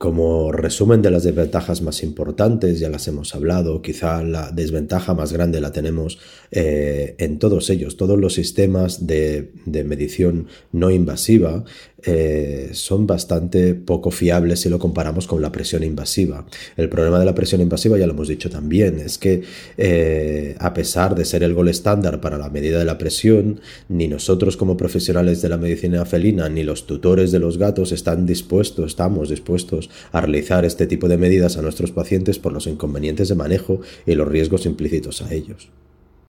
Como resumen de las desventajas más importantes, ya las hemos hablado, quizá la desventaja más grande la tenemos eh, en todos ellos. Todos los sistemas de, medición no invasiva eh, son bastante poco fiables si lo comparamos con la presión invasiva. El problema de la presión invasiva, ya lo hemos dicho también, es que eh, a pesar de ser el gol estándar para la medida de la presión, ni nosotros como profesionales de la medicina felina, ni los tutores de los gatos están dispuestos, estamos dispuestos a realizar este tipo de medidas a nuestros pacientes por los inconvenientes de manejo y los riesgos implícitos a ellos.